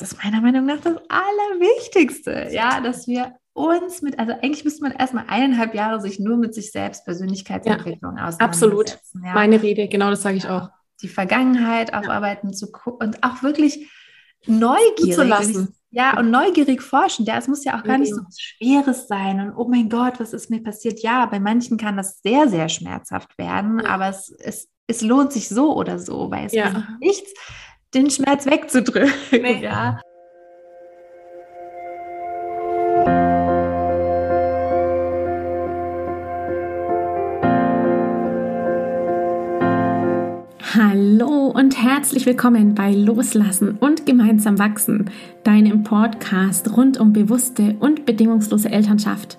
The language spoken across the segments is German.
das ist meiner Meinung nach das Allerwichtigste, ja, dass wir uns mit, also eigentlich müsste man erstmal eineinhalb Jahre sich nur mit sich selbst Persönlichkeitsentwicklung ja, auseinandersetzen. Absolut. Ja. Meine Rede, genau das sage ich auch. Die Vergangenheit aufarbeiten zu und auch wirklich neugierig zu lassen. Ja, und neugierig forschen. Ja, es muss ja auch gar nicht so was Schweres sein. Und oh mein Gott, was ist mir passiert? Ja, bei manchen kann das sehr, sehr schmerzhaft werden, aber es, es, es lohnt sich so oder so, weil es ja. nichts, den Schmerz wegzudrücken. Nee. Ja. Hallo und herzlich willkommen bei Loslassen und gemeinsam wachsen, deinem Podcast rund um bewusste und bedingungslose Elternschaft.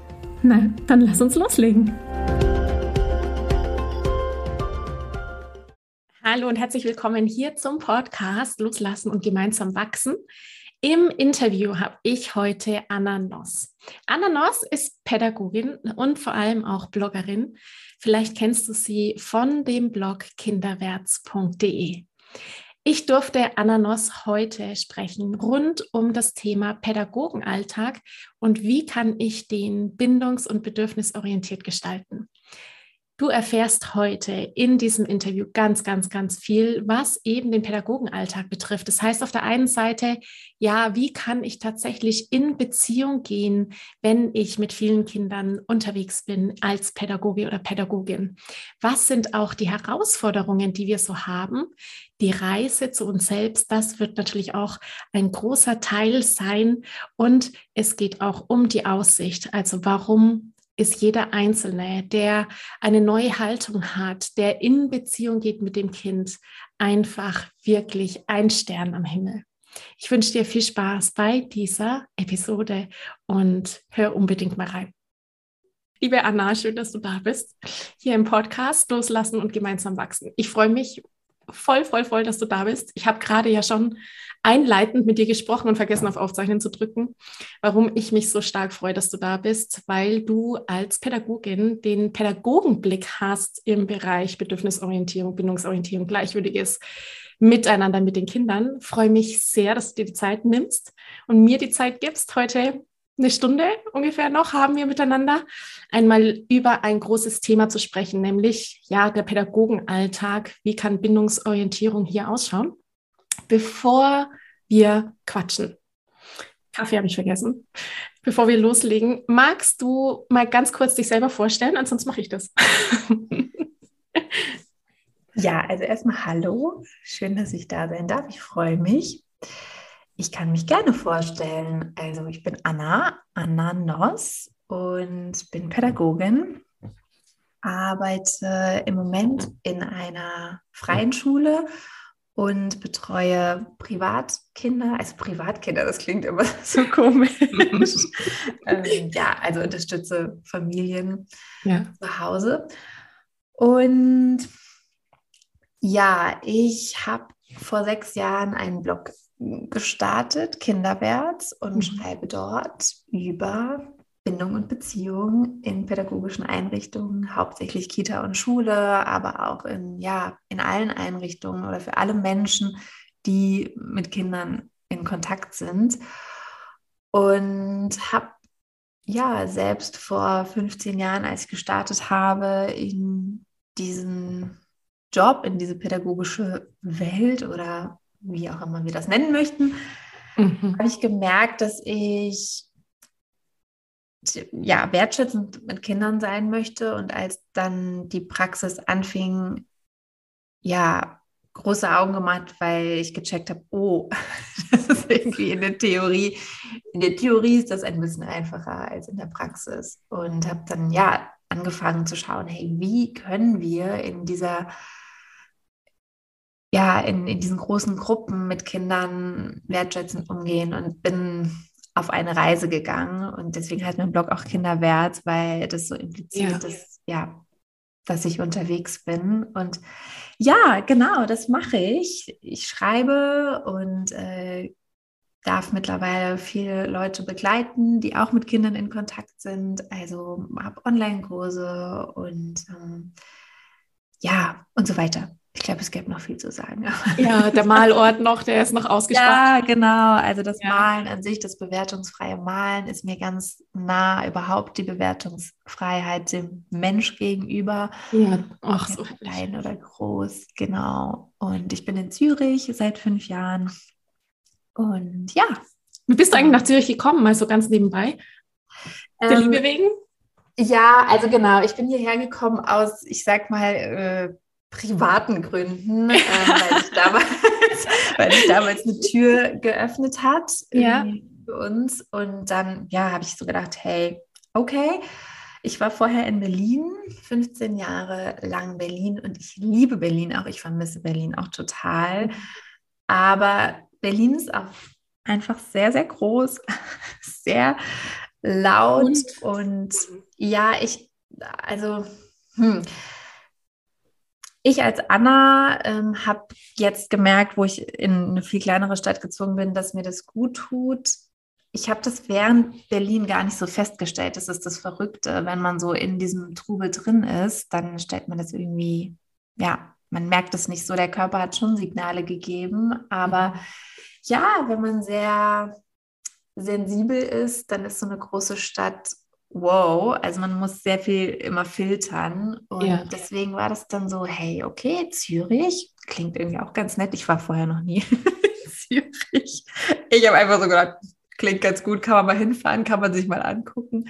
Na, dann lass uns loslegen. Hallo und herzlich willkommen hier zum Podcast Loslassen und gemeinsam wachsen. Im Interview habe ich heute Anna Noss. Anna Noss ist Pädagogin und vor allem auch Bloggerin. Vielleicht kennst du sie von dem Blog kinderwärts.de. Ich durfte Anna Noss heute sprechen rund um das Thema Pädagogenalltag und wie kann ich den bindungs- und bedürfnisorientiert gestalten. Du erfährst heute in diesem Interview ganz, ganz, ganz viel, was eben den Pädagogenalltag betrifft. Das heißt auf der einen Seite, ja, wie kann ich tatsächlich in Beziehung gehen, wenn ich mit vielen Kindern unterwegs bin als Pädagoge oder Pädagogin? Was sind auch die Herausforderungen, die wir so haben? Die Reise zu uns selbst, das wird natürlich auch ein großer Teil sein. Und es geht auch um die Aussicht. Also warum ist jeder Einzelne, der eine neue Haltung hat, der in Beziehung geht mit dem Kind, einfach wirklich ein Stern am Himmel. Ich wünsche dir viel Spaß bei dieser Episode und hör unbedingt mal rein. Liebe Anna, schön, dass du da bist, hier im Podcast Loslassen und gemeinsam wachsen. Ich freue mich voll, voll, voll, dass du da bist. Ich habe gerade ja schon einleitend mit dir gesprochen und vergessen auf Aufzeichnen zu drücken, warum ich mich so stark freue, dass du da bist, weil du als Pädagogin den Pädagogenblick hast im Bereich Bedürfnisorientierung, Bindungsorientierung, gleichwürdiges Miteinander mit den Kindern. Freue mich sehr, dass du dir die Zeit nimmst und mir die Zeit gibst, heute eine Stunde ungefähr noch haben wir miteinander, einmal über ein großes Thema zu sprechen, nämlich ja der Pädagogenalltag. Wie kann Bindungsorientierung hier ausschauen? Bevor wir quatschen. Kaffee habe ich vergessen. Bevor wir loslegen, magst du mal ganz kurz dich selber vorstellen? Ansonsten mache ich das. ja, also erstmal Hallo. Schön, dass ich da sein darf. Ich freue mich. Ich kann mich gerne vorstellen. Also ich bin Anna, Anna Noss und bin Pädagogin, arbeite im Moment in einer freien Schule und betreue Privatkinder, also Privatkinder, das klingt immer so komisch. ähm, ja, also unterstütze Familien ja. zu Hause. Und ja, ich habe vor sechs Jahren einen Blog gestartet, Kinderwärts, und mhm. schreibe dort über Bindung und Beziehung in pädagogischen Einrichtungen, hauptsächlich Kita und Schule, aber auch in, ja, in allen Einrichtungen oder für alle Menschen, die mit Kindern in Kontakt sind. Und habe ja selbst vor 15 Jahren, als ich gestartet habe, in diesen Job, in diese pädagogische Welt oder wie auch immer wir das nennen möchten, mhm. habe ich gemerkt, dass ich ja, wertschätzend mit Kindern sein möchte. Und als dann die Praxis anfing, ja, große Augen gemacht, weil ich gecheckt habe, oh, das ist irgendwie in der Theorie, in der Theorie ist das ein bisschen einfacher als in der Praxis. Und habe dann ja angefangen zu schauen, hey, wie können wir in dieser ja, in, in diesen großen Gruppen mit Kindern wertschätzend umgehen und bin auf eine Reise gegangen. Und deswegen heißt mein Blog auch Kinderwert, weil das so impliziert ja. ist, ja, dass ich unterwegs bin. Und ja, genau, das mache ich. Ich schreibe und äh, darf mittlerweile viele Leute begleiten, die auch mit Kindern in Kontakt sind. Also habe Online-Kurse und ähm, ja, und so weiter. Ich glaube, es gäbe noch viel zu sagen. Ja, der Malort noch, der ist noch ausgespart. Ja, genau. Also das ja. Malen an sich, das bewertungsfreie Malen ist mir ganz nah, überhaupt die Bewertungsfreiheit dem Mensch gegenüber. Ja, ach so. Klein oder groß, genau. Und ich bin in Zürich seit fünf Jahren. Und ja. Wie bist du eigentlich nach Zürich gekommen, mal so ganz nebenbei? Der ähm, Liebe wegen? Ja, also genau. Ich bin hierher gekommen aus, ich sag mal, äh, privaten Gründen, äh, weil, ich damals, weil ich damals eine Tür geöffnet hat ja. für uns. Und dann, ja, habe ich so gedacht, hey, okay. Ich war vorher in Berlin, 15 Jahre lang Berlin und ich liebe Berlin auch. Ich vermisse Berlin auch total. Aber Berlin ist auch einfach sehr, sehr groß, sehr laut und, und ja, ich, also, hm, ich als Anna ähm, habe jetzt gemerkt, wo ich in eine viel kleinere Stadt gezogen bin, dass mir das gut tut. Ich habe das während Berlin gar nicht so festgestellt. Das ist das Verrückte. Wenn man so in diesem Trubel drin ist, dann stellt man das irgendwie, ja, man merkt es nicht so. Der Körper hat schon Signale gegeben. Aber mhm. ja, wenn man sehr sensibel ist, dann ist so eine große Stadt wow, also man muss sehr viel immer filtern. Und ja. deswegen war das dann so, hey, okay, Zürich klingt irgendwie auch ganz nett. Ich war vorher noch nie in Zürich. Ich habe einfach so gedacht, klingt ganz gut, kann man mal hinfahren, kann man sich mal angucken.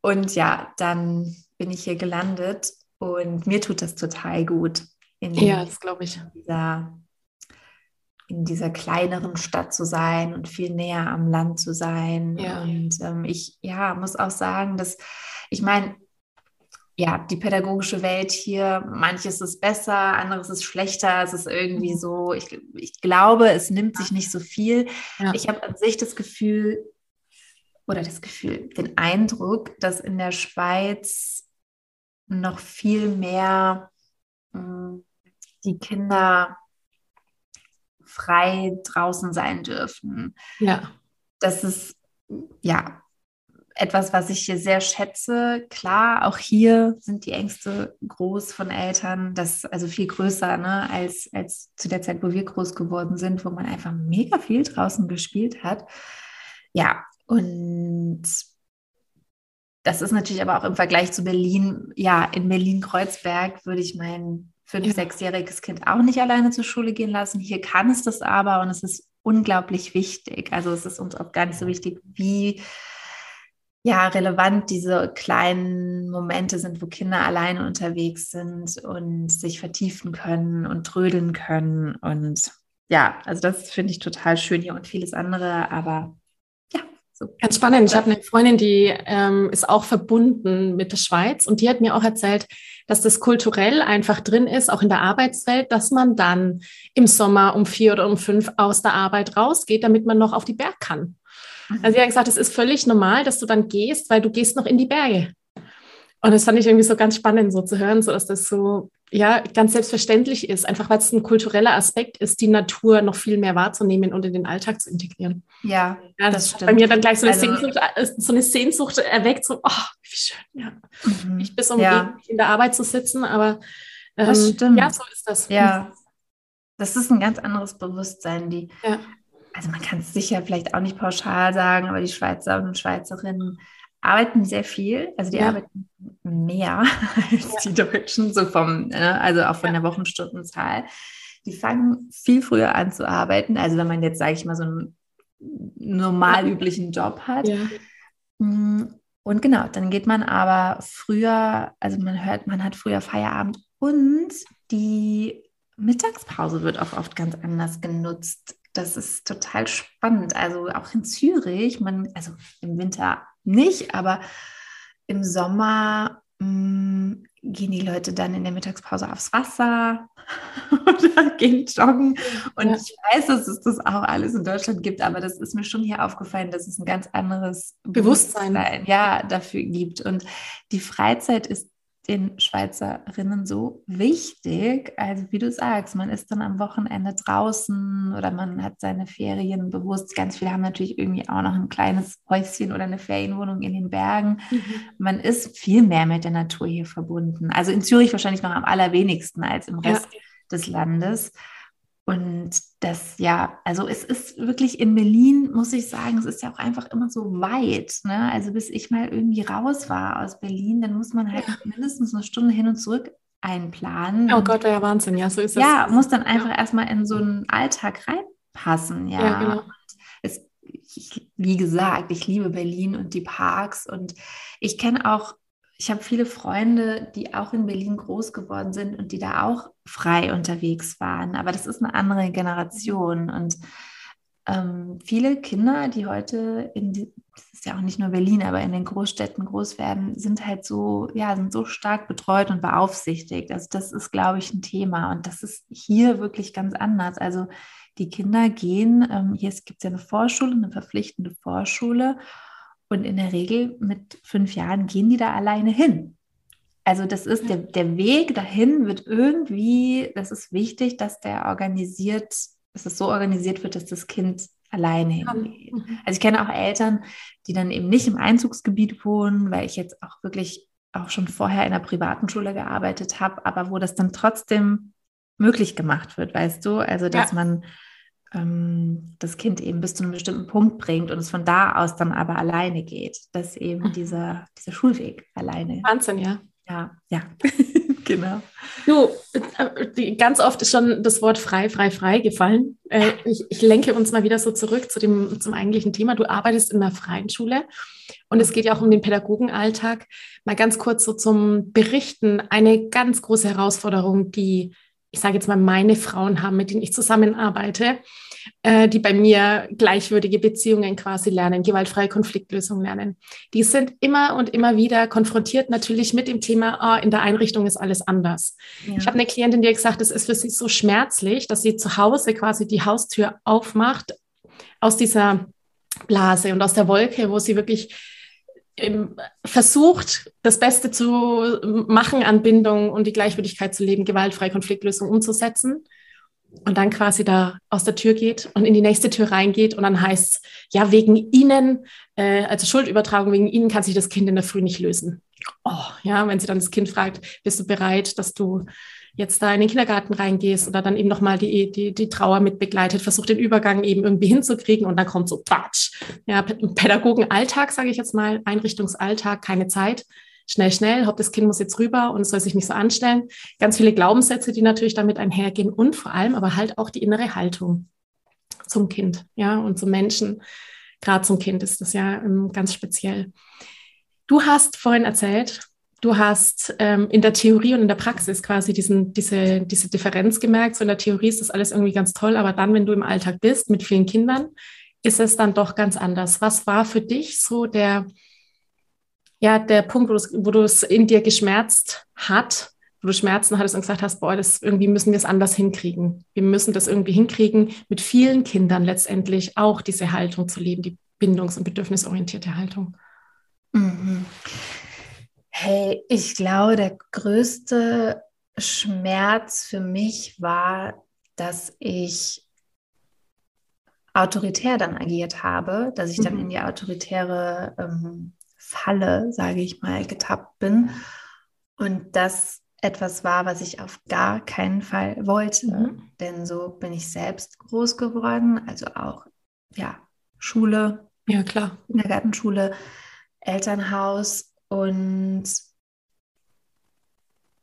Und ja, dann bin ich hier gelandet und mir tut das total gut. In ja, das glaube ich. Dieser in dieser kleineren Stadt zu sein und viel näher am Land zu sein. Ja. Und ähm, ich ja, muss auch sagen, dass ich meine, ja, die pädagogische Welt hier, manches ist besser, anderes ist schlechter. Es ist irgendwie mhm. so, ich, ich glaube, es nimmt sich nicht so viel. Ja. Ich habe an sich das Gefühl, oder das Gefühl, den Eindruck, dass in der Schweiz noch viel mehr mh, hm, die Kinder frei draußen sein dürfen. Ja. Das ist ja etwas, was ich hier sehr schätze. Klar, auch hier sind die Ängste groß von Eltern, das also viel größer ne, als, als zu der Zeit, wo wir groß geworden sind, wo man einfach mega viel draußen gespielt hat. Ja, und das ist natürlich aber auch im Vergleich zu Berlin, ja, in Berlin-Kreuzberg würde ich meinen fünf-, ja. sechsjähriges Kind auch nicht alleine zur Schule gehen lassen. Hier kann es das aber und es ist unglaublich wichtig. Also es ist uns auch gar nicht so wichtig, wie ja, relevant diese kleinen Momente sind, wo Kinder alleine unterwegs sind und sich vertiefen können und trödeln können. Und ja, also das finde ich total schön hier und vieles andere, aber so. Ganz spannend. Ich habe eine Freundin, die ähm, ist auch verbunden mit der Schweiz und die hat mir auch erzählt, dass das kulturell einfach drin ist, auch in der Arbeitswelt, dass man dann im Sommer um vier oder um fünf aus der Arbeit rausgeht, damit man noch auf die Berg kann. Mhm. Also sie hat gesagt, es ist völlig normal, dass du dann gehst, weil du gehst noch in die Berge. Und das fand ich irgendwie so ganz spannend, so zu hören, so dass das so ja ganz selbstverständlich ist, einfach weil es ein kultureller Aspekt ist, die Natur noch viel mehr wahrzunehmen und in den Alltag zu integrieren. Ja, ja das, das stimmt. Bei mir dann gleich so eine, also, Sehnsucht, äh, so eine Sehnsucht erweckt, so, oh, wie schön, ja. Mhm. Nicht bis um ja. in der Arbeit zu sitzen, aber ähm, das stimmt. ja, so ist das. Ja, das ist ein ganz anderes Bewusstsein, die. Ja. Also man kann es sicher vielleicht auch nicht pauschal sagen, aber die Schweizer und Schweizerinnen arbeiten sehr viel, also die ja. arbeiten mehr als ja. die Deutschen, so vom, ne, also auch von der Wochenstundenzahl. Die fangen viel früher an zu arbeiten, also wenn man jetzt, sage ich mal, so einen normal üblichen Job hat. Mm, und genau, dann geht man aber früher, also man hört, man hat früher Feierabend und die Mittagspause wird auch oft ganz anders genutzt. Das ist total spannend. Also auch in Zürich, man, also im Winter nicht, aber im Sommer mh, mm, gehen die Leute dann in der Mittagspause aufs Wasser oder gehen joggen. Und ja. ich weiß, dass es das auch alles in Deutschland gibt, aber das ist mir schon hier aufgefallen, dass es ein ganz anderes Bewusstsein, Bewusstsein ja, dafür gibt. Und die Freizeit ist den Schweizerinnen so wichtig. Also wie du sagst, man ist dann am Wochenende draußen oder man hat seine Ferien bewusst. Ganz viele haben natürlich irgendwie auch noch ein kleines Häuschen oder eine Ferienwohnung in den Bergen. Mhm. Man ist viel mehr mit der Natur hier verbunden. Also in Zürich wahrscheinlich noch am allerwenigsten als im Rest ja. des Landes. Und das, ja, also es ist wirklich in Berlin, muss ich sagen, es ist ja auch einfach immer so weit. Ne? Also bis ich mal irgendwie raus war aus Berlin, dann muss man halt ja. mindestens eine Stunde hin und zurück einplanen. Oh Gott, ja Wahnsinn, ja, so ist das. Ja, muss dann einfach ja. erstmal in so einen Alltag reinpassen, ja. ja genau. Es, ich, wie gesagt, ich liebe Berlin und die Parks und ich kenne auch ich habe viele Freunde, die auch in Berlin groß geworden sind und die da auch frei unterwegs waren. Aber das ist eine andere Generation. Und ähm, viele Kinder, die heute in, die, das ist ja auch nicht nur Berlin, aber in den Großstädten groß werden, sind halt so, ja, sind so stark betreut und beaufsichtigt. Also das ist, glaube ich, ein Thema. Und das ist hier wirklich ganz anders. Also die Kinder gehen, ähm, hier gibt es ja eine Vorschule, eine verpflichtende Vorschule. Und in der Regel mit fünf Jahren gehen die da alleine hin. Also das ist der, der Weg dahin wird irgendwie, das ist wichtig, dass der organisiert, dass es so organisiert wird, dass das Kind alleine hingeht. Mhm. Also ich kenne auch Eltern, die dann eben nicht im Einzugsgebiet wohnen, weil ich jetzt auch wirklich auch schon vorher in einer privaten Schule gearbeitet habe, aber wo das dann trotzdem möglich gemacht wird, weißt du? Also dass ja. man ähm, das Kind eben bis zu einem bestimmten Punkt bringt und es von da aus dann aber alleine geht, dass eben mhm. dieser, dieser Schulweg alleine. Wahnsinn, ja. Ja, ja, genau. Du, äh, ganz oft ist schon das Wort frei, frei, frei gefallen. Äh, ich, ich lenke uns mal wieder so zurück zu dem, zum eigentlichen Thema. Du arbeitest in einer freien Schule und es geht ja auch um den Pädagogenalltag. Mal ganz kurz so zum Berichten. Eine ganz große Herausforderung, die ich sage jetzt mal, meine Frauen haben, mit denen ich zusammenarbeite, äh, die bei mir gleichwürdige Beziehungen quasi lernen, gewaltfreie Konfliktlösung lernen. Die sind immer und immer wieder konfrontiert natürlich mit dem Thema, oh, in der Einrichtung ist alles anders. Ja. Ich habe eine Klientin, die hat gesagt, es ist für sie so schmerzlich, dass sie zu Hause quasi die Haustür aufmacht aus dieser Blase und aus der Wolke, wo sie wirklich versucht, das Beste zu machen an Bindung und die Gleichwürdigkeit zu leben, gewaltfreie Konfliktlösung umzusetzen und dann quasi da aus der Tür geht und in die nächste Tür reingeht und dann heißt es, ja, wegen Ihnen, äh, also Schuldübertragung, wegen Ihnen kann sich das Kind in der Früh nicht lösen. Oh, ja, wenn sie dann das Kind fragt, bist du bereit, dass du jetzt da in den Kindergarten reingehst oder dann eben nochmal die, die, die Trauer mit begleitet, versucht den Übergang eben irgendwie hinzukriegen und dann kommt so Patsch. Ja, Pädagogenalltag, sage ich jetzt mal, Einrichtungsalltag, keine Zeit. Schnell, schnell, Haupt das Kind muss jetzt rüber und es soll sich nicht so anstellen. Ganz viele Glaubenssätze, die natürlich damit einhergehen und vor allem aber halt auch die innere Haltung zum Kind, ja, und zum Menschen. Gerade zum Kind ist das ja ähm, ganz speziell. Du hast vorhin erzählt, du hast ähm, in der Theorie und in der Praxis quasi diesen, diese, diese Differenz gemerkt. So in der Theorie ist das alles irgendwie ganz toll, aber dann, wenn du im Alltag bist mit vielen Kindern, ist es dann doch ganz anders. Was war für dich so der, ja, der Punkt, wo du es in dir geschmerzt hat, wo du Schmerzen hattest und gesagt hast, boah, das irgendwie müssen wir es anders hinkriegen. Wir müssen das irgendwie hinkriegen, mit vielen Kindern letztendlich auch diese Haltung zu leben, die bindungs- und bedürfnisorientierte Haltung. Mhm. Hey, ich glaube, der größte Schmerz für mich war, dass ich autoritär dann agiert habe, dass ich dann in mhm. die autoritäre ähm, Falle, sage ich mal, getappt bin. Und das etwas war, was ich auf gar keinen Fall wollte. Mhm. Denn so bin ich selbst groß geworden, also auch ja, Schule, ja klar, Kindergartenschule, Elternhaus und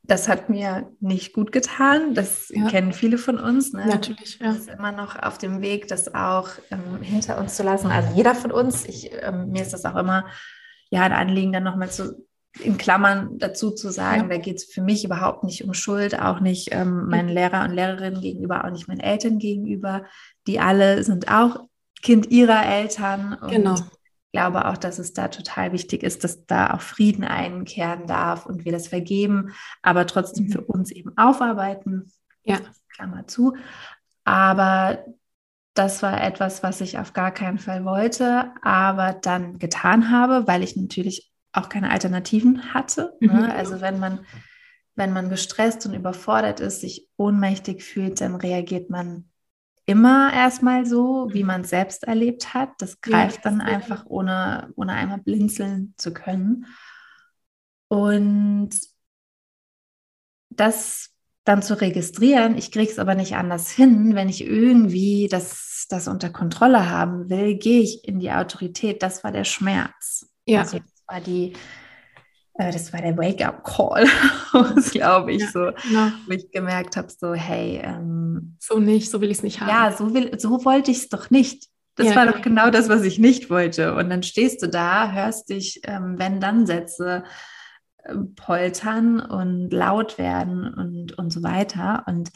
das hat mir nicht gut getan. Das ja. kennen viele von uns. Ne? Natürlich, ja. Das ist immer noch auf dem Weg, das auch ähm, hinter uns zu lassen. Also jeder von uns. Ich, ähm, mir ist das auch immer ja ein Anliegen, dann nochmal zu in Klammern dazu zu sagen, ja. da geht es für mich überhaupt nicht um Schuld, auch nicht ähm, meinen Lehrer und Lehrerinnen gegenüber, auch nicht meinen Eltern gegenüber. Die alle sind auch Kind ihrer Eltern. Und genau glaube auch, dass es da total wichtig ist, dass da auch Frieden einkehren darf und wir das vergeben, aber trotzdem mhm. für uns eben aufarbeiten. Ja. Klammer zu. Aber das war etwas, was ich auf gar keinen Fall wollte, aber dann getan habe, weil ich natürlich auch keine Alternativen hatte. Ne? Mhm. Also wenn man, wenn man gestresst und überfordert ist, sich ohnmächtig fühlt, dann reagiert man immer erstmal so, wie man es selbst erlebt hat. Das greift dann einfach, ohne, ohne einmal blinzeln zu können. Und das dann zu registrieren, ich kriege es aber nicht anders hin, wenn ich irgendwie das, das unter Kontrolle haben will, gehe ich in die Autorität. Das war der Schmerz. Ja. Also das war die, das war der Wake-up-Call, glaube ich, ja, so, genau. wo ich gemerkt habe, so, hey, ähm, so nicht, so will ich es nicht haben. Ja, so, will, so wollte ich es doch nicht. Das ja, war doch genau das, was ich nicht wollte. Und dann stehst du da, hörst dich, ähm, wenn dann Sätze äh, poltern und laut werden und, und so weiter. Und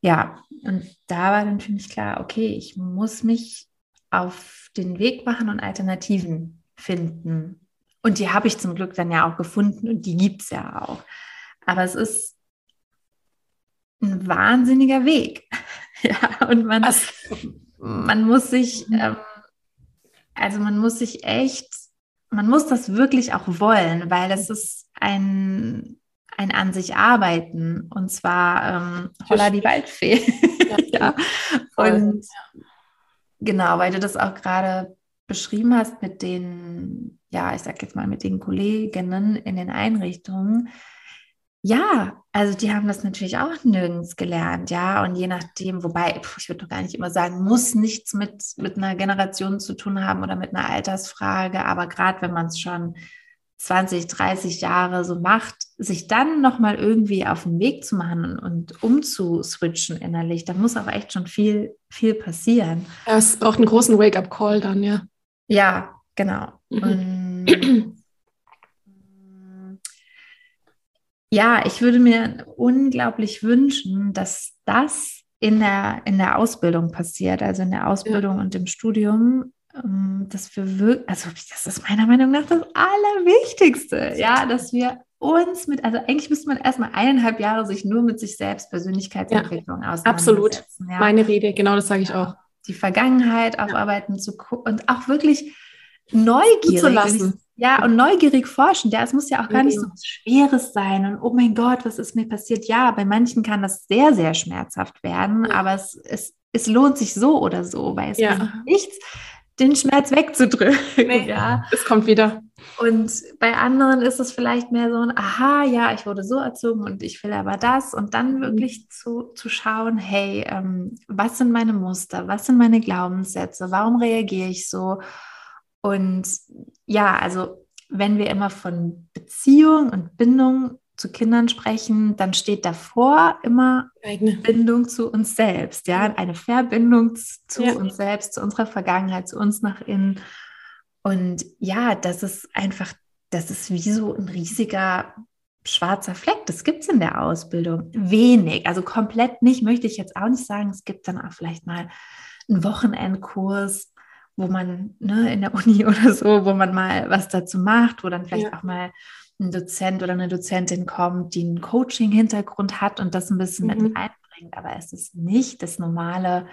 ja, und da war dann für mich klar, okay, ich muss mich auf den Weg machen und Alternativen finden. Und die habe ich zum Glück dann ja auch gefunden und die gibt es ja auch. Aber es ist ein wahnsinniger Weg. ja, und man, man muss sich, mhm. ähm, also man muss sich echt, man muss das wirklich auch wollen, weil es ist ein, ein an sich arbeiten und zwar ähm, Holla die Waldfee. ja. Und genau, weil du das auch gerade beschrieben hast mit den ja, ich sag jetzt mal mit den Kolleginnen in den Einrichtungen, ja, also die haben das natürlich auch nirgends gelernt, ja. Und je nachdem, wobei, ich würde doch gar nicht immer sagen, muss nichts mit, mit einer Generation zu tun haben oder mit einer Altersfrage, aber gerade wenn man es schon 20, 30 Jahre so macht, sich dann nochmal irgendwie auf den Weg zu machen und, umzuswitchen innerlich, da muss auch echt schon viel, viel passieren. Es braucht einen großen Wake-up-Call dann, ja. Ja, genau. Mhm. Und ja, ich würde mir unglaublich wünschen, dass das in der, in der Ausbildung passiert, also in der Ausbildung ja. und im Studium, ähm, dass wir wirklich, also das ist meiner Meinung nach das Allerwichtigste, ja, dass wir uns mit, also eigentlich müsste man erstmal eineinhalb Jahre sich nur mit sich selbst, Persönlichkeitsentwicklung ja, Absolut. Ja. Meine Rede, genau das sage ich auch. Die Vergangenheit aufarbeiten zu und auch wirklich neugierig. Zu lassen. Ja, und neugierig forschen. Ja, es muss ja auch gar nicht so was Schweres sein. Und oh mein Gott, was ist mir passiert? Ja, bei manchen kann das sehr, sehr schmerzhaft werden, aber es, es, es lohnt sich so oder so, weil es ja. nichts, den Schmerz wegzudrücken. Nee, ja. Es kommt wieder. Und bei anderen ist es vielleicht mehr so ein, aha, ja, ich wurde so erzogen und ich will aber das. Und dann mhm. wirklich zu, zu schauen, hey, ähm, was sind meine Muster? Was sind meine Glaubenssätze? Warum reagiere ich so? Und ja, also wenn wir immer von Beziehung und Bindung zu Kindern sprechen, dann steht davor immer Eigene. Bindung zu uns selbst, ja, eine Verbindung zu ja. uns selbst, zu unserer Vergangenheit, zu uns nach innen. Und ja, das ist einfach, das ist wie so ein riesiger schwarzer Fleck. Das gibt es in der Ausbildung wenig, also komplett nicht, möchte ich jetzt auch nicht sagen. Es gibt dann auch vielleicht mal einen Wochenendkurs wo man ne, in der Uni oder so, wo man mal was dazu macht, wo dann vielleicht ja. auch mal ein Dozent oder eine Dozentin kommt, die einen Coaching-Hintergrund hat und das ein bisschen mhm. mit einbringt. Aber es ist nicht das normale,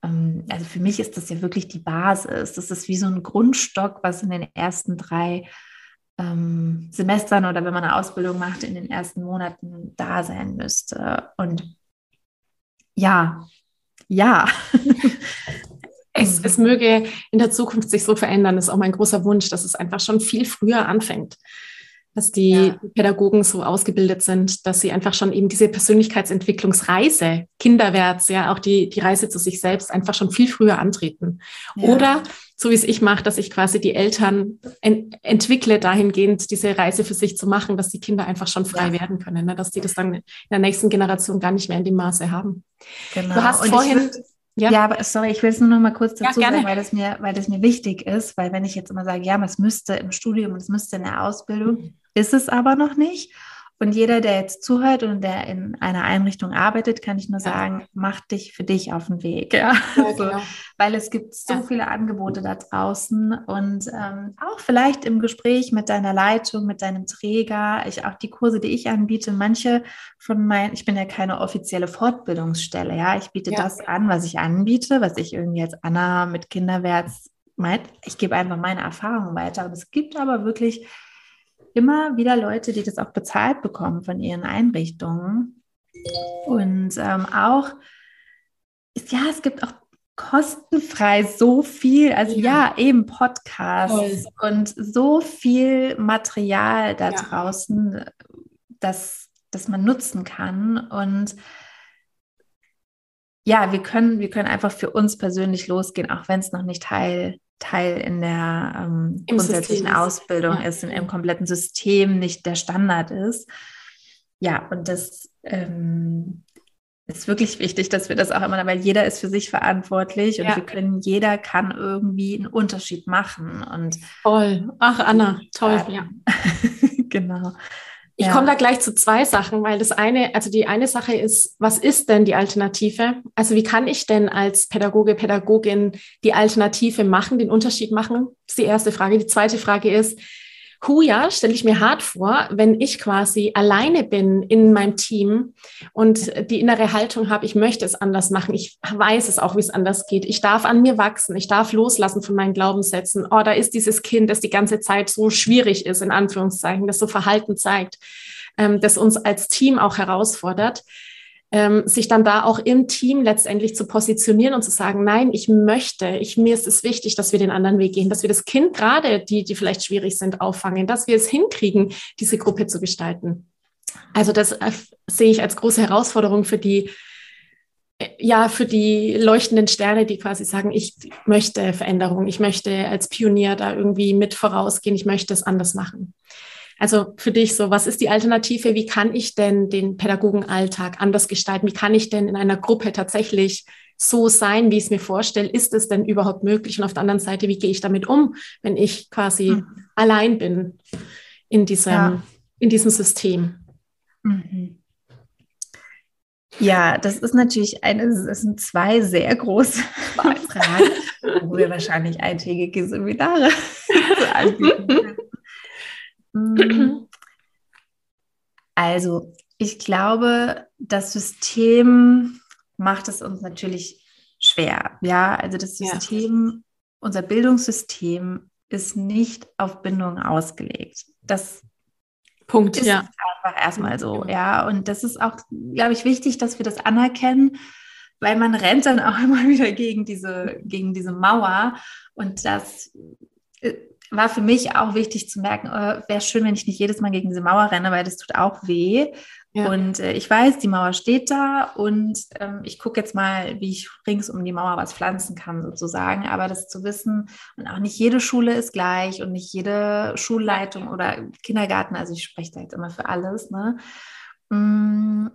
also für mich ist das ja wirklich die Basis. Das ist wie so ein Grundstock, was in den ersten drei ähm, Semestern oder wenn man eine Ausbildung macht, in den ersten Monaten da sein müsste. Und ja, ja. es, es möge in der Zukunft sich so verändern. Das ist auch mein großer Wunsch, dass es einfach schon viel früher anfängt dass die ja. Pädagogen so ausgebildet sind, dass sie einfach schon eben diese Persönlichkeitsentwicklungsreise, kinderwärts, ja, auch die, die Reise zu sich selbst einfach schon viel früher antreten. Ja. Oder so wie es ich mache, dass ich quasi die Eltern ent entwickle dahingehend, diese Reise für sich zu machen, dass die Kinder einfach schon frei ja. werden können, ne? dass die das dann in der nächsten Generation gar nicht mehr in dem Maße haben. Genau. Du hast Und vorhin ja. ja, aber sorry, ich will es nur noch mal kurz dazu ja, sagen, weil das, mir, weil das mir wichtig ist, weil wenn ich jetzt immer sage, ja, es müsste im Studium und es müsste in der Ausbildung, mhm. ist es aber noch nicht. Und jeder, der jetzt zuhört und der in einer Einrichtung arbeitet, kann ich nur sagen, mach dich für dich auf den Weg. Ja? ja so, genau. Weil es gibt so ja. viele Angebote da draußen und ähm, auch vielleicht im Gespräch mit deiner Leitung, mit deinem Träger, ich, auch die Kurse, die ich anbiete, manche von meinen, ich bin ja keine offizielle Fortbildungsstelle, ja, ich biete ja. das an, was ich anbiete, was ich irgendwie als Anna mit Kinderwärts meint. Ich gebe einfach meine Erfahrungen weiter. Und es gibt aber wirklich immer wieder Leute, die das auch bezahlt bekommen von ihren Einrichtungen. Und ähm, auch, ja, es gibt auch kostenfrei so viel, also ja, ja eben Podcasts Voll. und so viel Material da ja. draußen, das, das man nutzen kann. Und ja, wir können, wir können einfach für uns persönlich losgehen, auch wenn es noch nicht Teil Teil in der ähm, grundsätzlichen System Ausbildung ist, ja. ist und im kompletten System nicht der Standard ist. Ja, und das ähm, ist wirklich wichtig, dass wir das auch immer, weil jeder ist für sich verantwortlich und ja. wir können, jeder kann irgendwie einen Unterschied machen. Und toll. Ach, Anna, toll, ja. genau. Ich ja. komme da gleich zu zwei Sachen, weil das eine, also die eine Sache ist, was ist denn die Alternative? Also wie kann ich denn als Pädagoge, Pädagogin die Alternative machen, den Unterschied machen? Das ist die erste Frage. Die zweite Frage ist, Huja stelle ich mir hart vor, wenn ich quasi alleine bin in meinem Team und die innere Haltung habe, ich möchte es anders machen. Ich weiß es auch, wie es anders geht. Ich darf an mir wachsen. Ich darf loslassen von meinen Glaubenssätzen. Oh, da ist dieses Kind, das die ganze Zeit so schwierig ist, in Anführungszeichen, das so Verhalten zeigt, ähm, das uns als Team auch herausfordert ähm, sich dann da auch im Team letztendlich zu positionieren und zu sagen, nein, ich möchte, ich, mir ist es wichtig, dass wir den anderen Weg gehen, dass wir das Kind gerade, die, die vielleicht schwierig sind, auffangen, dass wir es hinkriegen, diese Gruppe zu gestalten. Also das äh, sehe ich als große Herausforderung für die, äh, ja, für die leuchtenden Sterne, die quasi sagen, ich möchte Veränderung, ich möchte als Pionier da irgendwie mit vorausgehen, ich möchte es anders machen. Also für dich so, was ist die Alternative? Wie kann ich denn den Pädagogenalltag anders gestalten? Wie kann ich denn in einer Gruppe tatsächlich so sein, wie ich es mir vorstelle? Ist es denn überhaupt möglich? Und auf der anderen Seite, wie gehe ich damit um, wenn ich quasi mhm. allein bin in diesem, ja. in diesem System? Mhm. Ja, das ist natürlich eine, es sind zwei sehr große Fragen, wo wir wahrscheinlich eintägige Seminare anbieten. Also, ich glaube, das System macht es uns natürlich schwer. Ja, also das System, ja. unser Bildungssystem ist nicht auf Bindung ausgelegt. Das Punkt, ist ja. einfach erstmal so, ja. Und das ist auch, glaube ich, wichtig, dass wir das anerkennen, weil man rennt dann auch immer wieder gegen diese, gegen diese Mauer. Und das äh, war für mich auch wichtig zu merken, oh, wäre schön, wenn ich nicht jedes Mal gegen diese Mauer renne, weil das tut auch weh. Ja. Und äh, ich weiß, die Mauer steht da und ähm, ich gucke jetzt mal, wie ich rings um die Mauer was pflanzen kann, sozusagen. Aber das zu wissen, und auch nicht jede Schule ist gleich und nicht jede Schulleitung oder Kindergarten, also ich spreche da jetzt immer für alles, ne? Mm,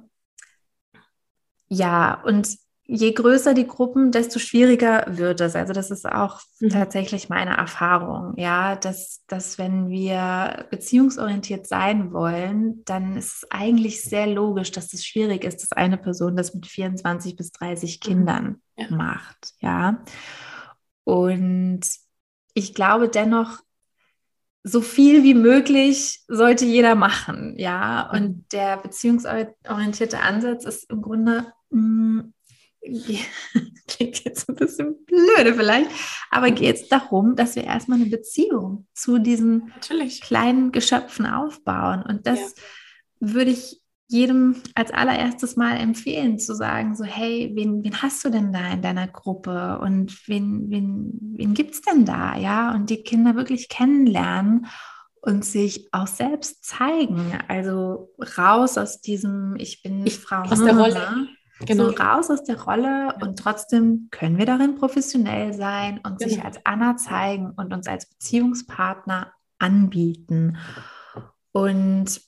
ja, und je größer die Gruppen, desto schwieriger wird es. Also das ist auch mhm. tatsächlich meine Erfahrung, ja, dass, dass wenn wir beziehungsorientiert sein wollen, dann ist es eigentlich sehr logisch, dass es schwierig ist, dass eine Person das mit 24 bis 30 mhm. Kindern ja. macht, ja. Und ich glaube dennoch, so viel wie möglich sollte jeder machen, ja. Und mhm. der beziehungsorientierte Ansatz ist im Grunde mm, klingt jetzt ein bisschen blöde vielleicht, aber geht es darum, dass wir erstmal eine Beziehung zu diesen Natürlich. kleinen Geschöpfen aufbauen. Und das ja. würde ich jedem als allererstes mal empfehlen, zu sagen, so, hey, wen, wen hast du denn da in deiner Gruppe und wen, wen, wen gibt es denn da, ja? Und die Kinder wirklich kennenlernen und sich auch selbst zeigen. Also raus aus diesem, ich bin ich, Frau. Aus der Rolle. Genau. So raus aus der Rolle und trotzdem können wir darin professionell sein und genau. sich als Anna zeigen und uns als Beziehungspartner anbieten. Und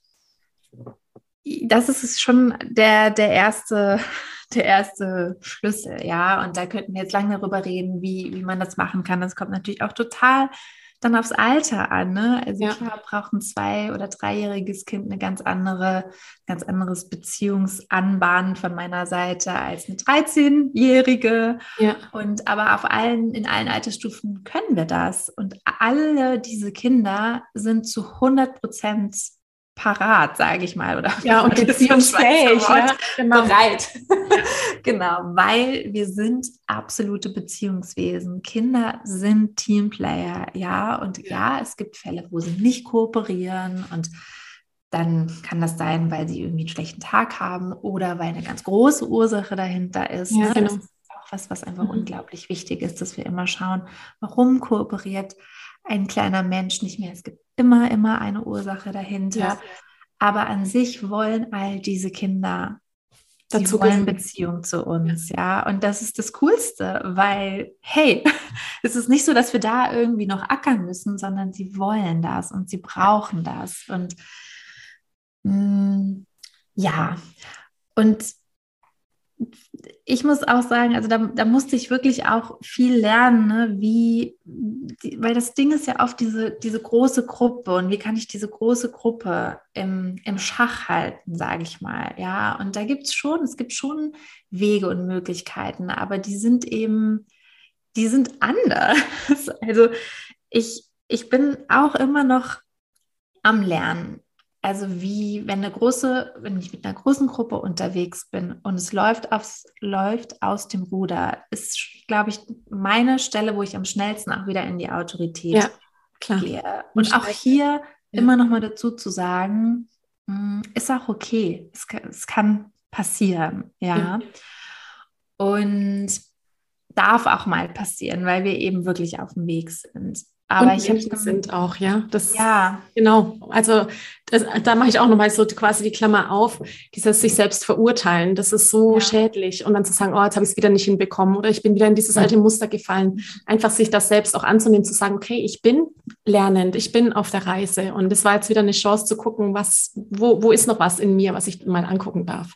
das ist schon der, der erste, der erste Schlüssel, ja. Und da könnten wir jetzt lange darüber reden, wie, wie man das machen kann. Das kommt natürlich auch total dann aufs Alter an. Ne? Also Ja. klar braucht ein zwei- oder dreijähriges Kind eine ganz andere, ganz anderes Beziehungsanbahnen von meiner Seite als eine 13-jährige. Ja. Und aber auf allen, in allen Altersstufen können wir das. Und alle diese Kinder sind zu 100 Prozent parat, sage ich mal. Oder Ja, und beziehungsfähig. Ja, Wort. genau. bereit. genau, weil wir sind absolute Beziehungswesen. Kinder sind Teamplayer, ja. Und ja. es gibt Fälle, wo sie nicht kooperieren und dann kann das sein, weil sie irgendwie einen schlechten Tag haben oder weil eine ganz große Ursache dahinter ist. Ja, ne? genau. Das ist auch was, was einfach Mhm. unglaublich wichtig ist, dass wir immer schauen, warum kooperiert ein kleiner Mensch nicht mehr. Es gibt immer, immer eine Ursache dahinter. Ja. Aber an sich wollen all diese Kinder, Dazu wollen. Beziehung zu uns, ja. Und das ist das Coolste, weil, hey, es ist nicht so, dass wir da irgendwie noch ackern müssen, sondern sie wollen das und sie brauchen das. Und mh, ja, und ich muss auch sagen, also da, da musste ich wirklich auch viel lernen, ne, wie, die, weil das Ding ist ja oft diese, diese große Gruppe und wie kann ich diese große Gruppe im, im Schach halten, sage ich mal, ja, und da gibt es schon, es gibt schon Wege und Möglichkeiten, aber die sind eben, die sind anders. Also ich, ich bin auch immer noch am Lernen. Also wie, wenn eine große, wenn ich mit einer großen Gruppe unterwegs bin und es läuft aufs, läuft aus dem Ruder, ist, glaube ich, meine Stelle, wo ich am schnellsten auch wieder in die Autorität Ja, klar. gehe. Und auch hier Ja. immer noch mal dazu zu sagen, mh, ist auch okay. Es kann, es kann passieren, ja. Ja. Und darf auch mal passieren, weil wir eben wirklich auf dem Weg sind. Aber und ich sind auch, ja. Das, ja, Genau, also das, da mache ich auch nochmal so quasi die Klammer auf, dieses sich selbst verurteilen, das ist so Ja. schädlich und dann zu sagen, oh, jetzt habe ich es wieder nicht hinbekommen oder ich bin wieder in dieses alte Muster gefallen, einfach sich das selbst auch anzunehmen, zu sagen, okay, ich bin lernend, ich bin auf der Reise und es war jetzt wieder eine Chance zu gucken, was, wo, wo ist noch was in mir, was ich mal angucken darf.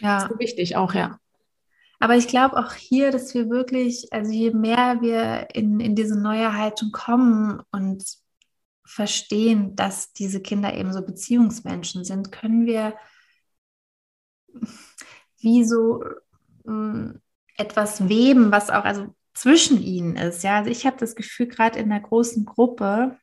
ja. Das ist wichtig auch, ja. Aber ich glaube auch hier, dass wir wirklich, also je mehr wir in, in diese neue Haltung kommen und verstehen, dass diese Kinder eben so Beziehungsmenschen sind, können wir wie so ähm, etwas weben, was auch also zwischen ihnen ist. Ja, also ich habe das Gefühl, gerade in einer großen Gruppe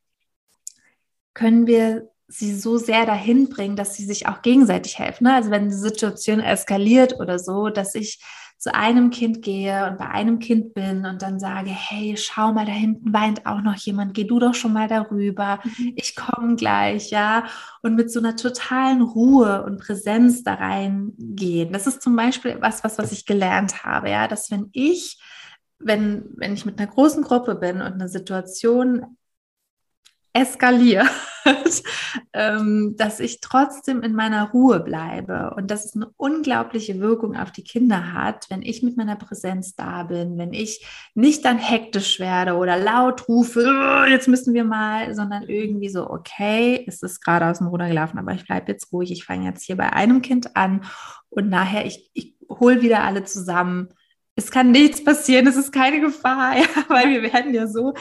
können wir sie so sehr dahin bringen, dass sie sich auch gegenseitig helfen. Ne? Also wenn die Situation eskaliert oder so, dass ich zu einem Kind gehe und bei einem Kind bin und dann sage, hey, schau mal, da hinten weint auch noch jemand, geh du doch schon mal darüber, ich komme gleich, ja, und mit so einer totalen Ruhe und Präsenz da reingehen. Das ist zum Beispiel was, was, was ich gelernt habe, ja, dass wenn ich, wenn, wenn ich mit einer großen Gruppe bin und eine Situation eskaliert, ähm, dass ich trotzdem in meiner Ruhe bleibe und dass es eine unglaubliche Wirkung auf die Kinder hat, wenn ich mit meiner Präsenz da bin, wenn ich nicht dann hektisch werde oder laut rufe, "Äh, jetzt müssen wir mal, sondern irgendwie so, okay, es ist gerade aus dem Ruder gelaufen, aber ich bleibe jetzt ruhig, ich fange jetzt hier bei einem Kind an und nachher, ich, ich hole wieder alle zusammen es kann nichts passieren, es ist keine Gefahr, ja, weil wir werden ja so,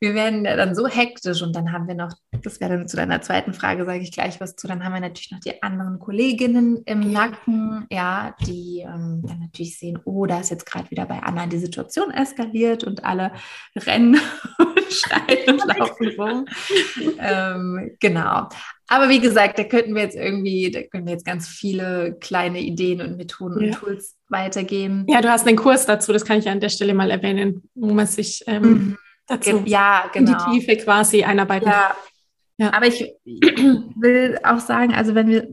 wir werden ja dann so hektisch und dann haben wir noch, das wäre dann zu deiner zweiten Frage, sage ich gleich was zu, dann haben wir natürlich noch die anderen Kolleginnen im Nacken, ja, die ähm, dann natürlich sehen, oh, da ist jetzt gerade wieder bei Anna die Situation eskaliert und alle rennen und schreien und laufen rum. ähm, genau. Aber wie gesagt, da könnten wir jetzt irgendwie, da können wir jetzt ganz viele kleine Ideen und Methoden Ja. und Tools weitergeben. Ja, du hast einen Kurs dazu, das kann ich an der Stelle mal erwähnen, wo man sich ähm, Mhm. dazu Ja, in genau. die Tiefe quasi einarbeiten kann. Ja. Ja. Aber ich will auch sagen, also wenn wir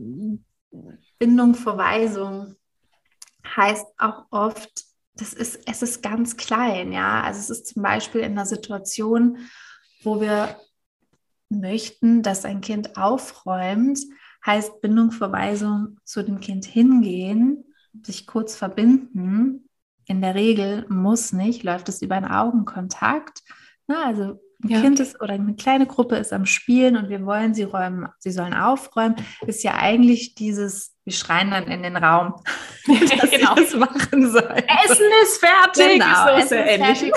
Bindung, Verweisung heißt auch oft, das ist, es ist ganz klein, ja. Also es ist zum Beispiel in einer Situation, wo wir möchten, dass ein Kind aufräumt, heißt Bindung, Verweisung zu dem Kind hingehen, sich kurz verbinden. In der Regel muss nicht, läuft es über einen Augenkontakt. Na, also ein ja. Kind ist oder eine kleine Gruppe ist am Spielen und wir wollen sie räumen, sie sollen aufräumen, ist ja eigentlich dieses, wir schreien dann in den Raum, dass genau. sie das machen sollen. Essen ist fertig. Genau, so Essen ist fertig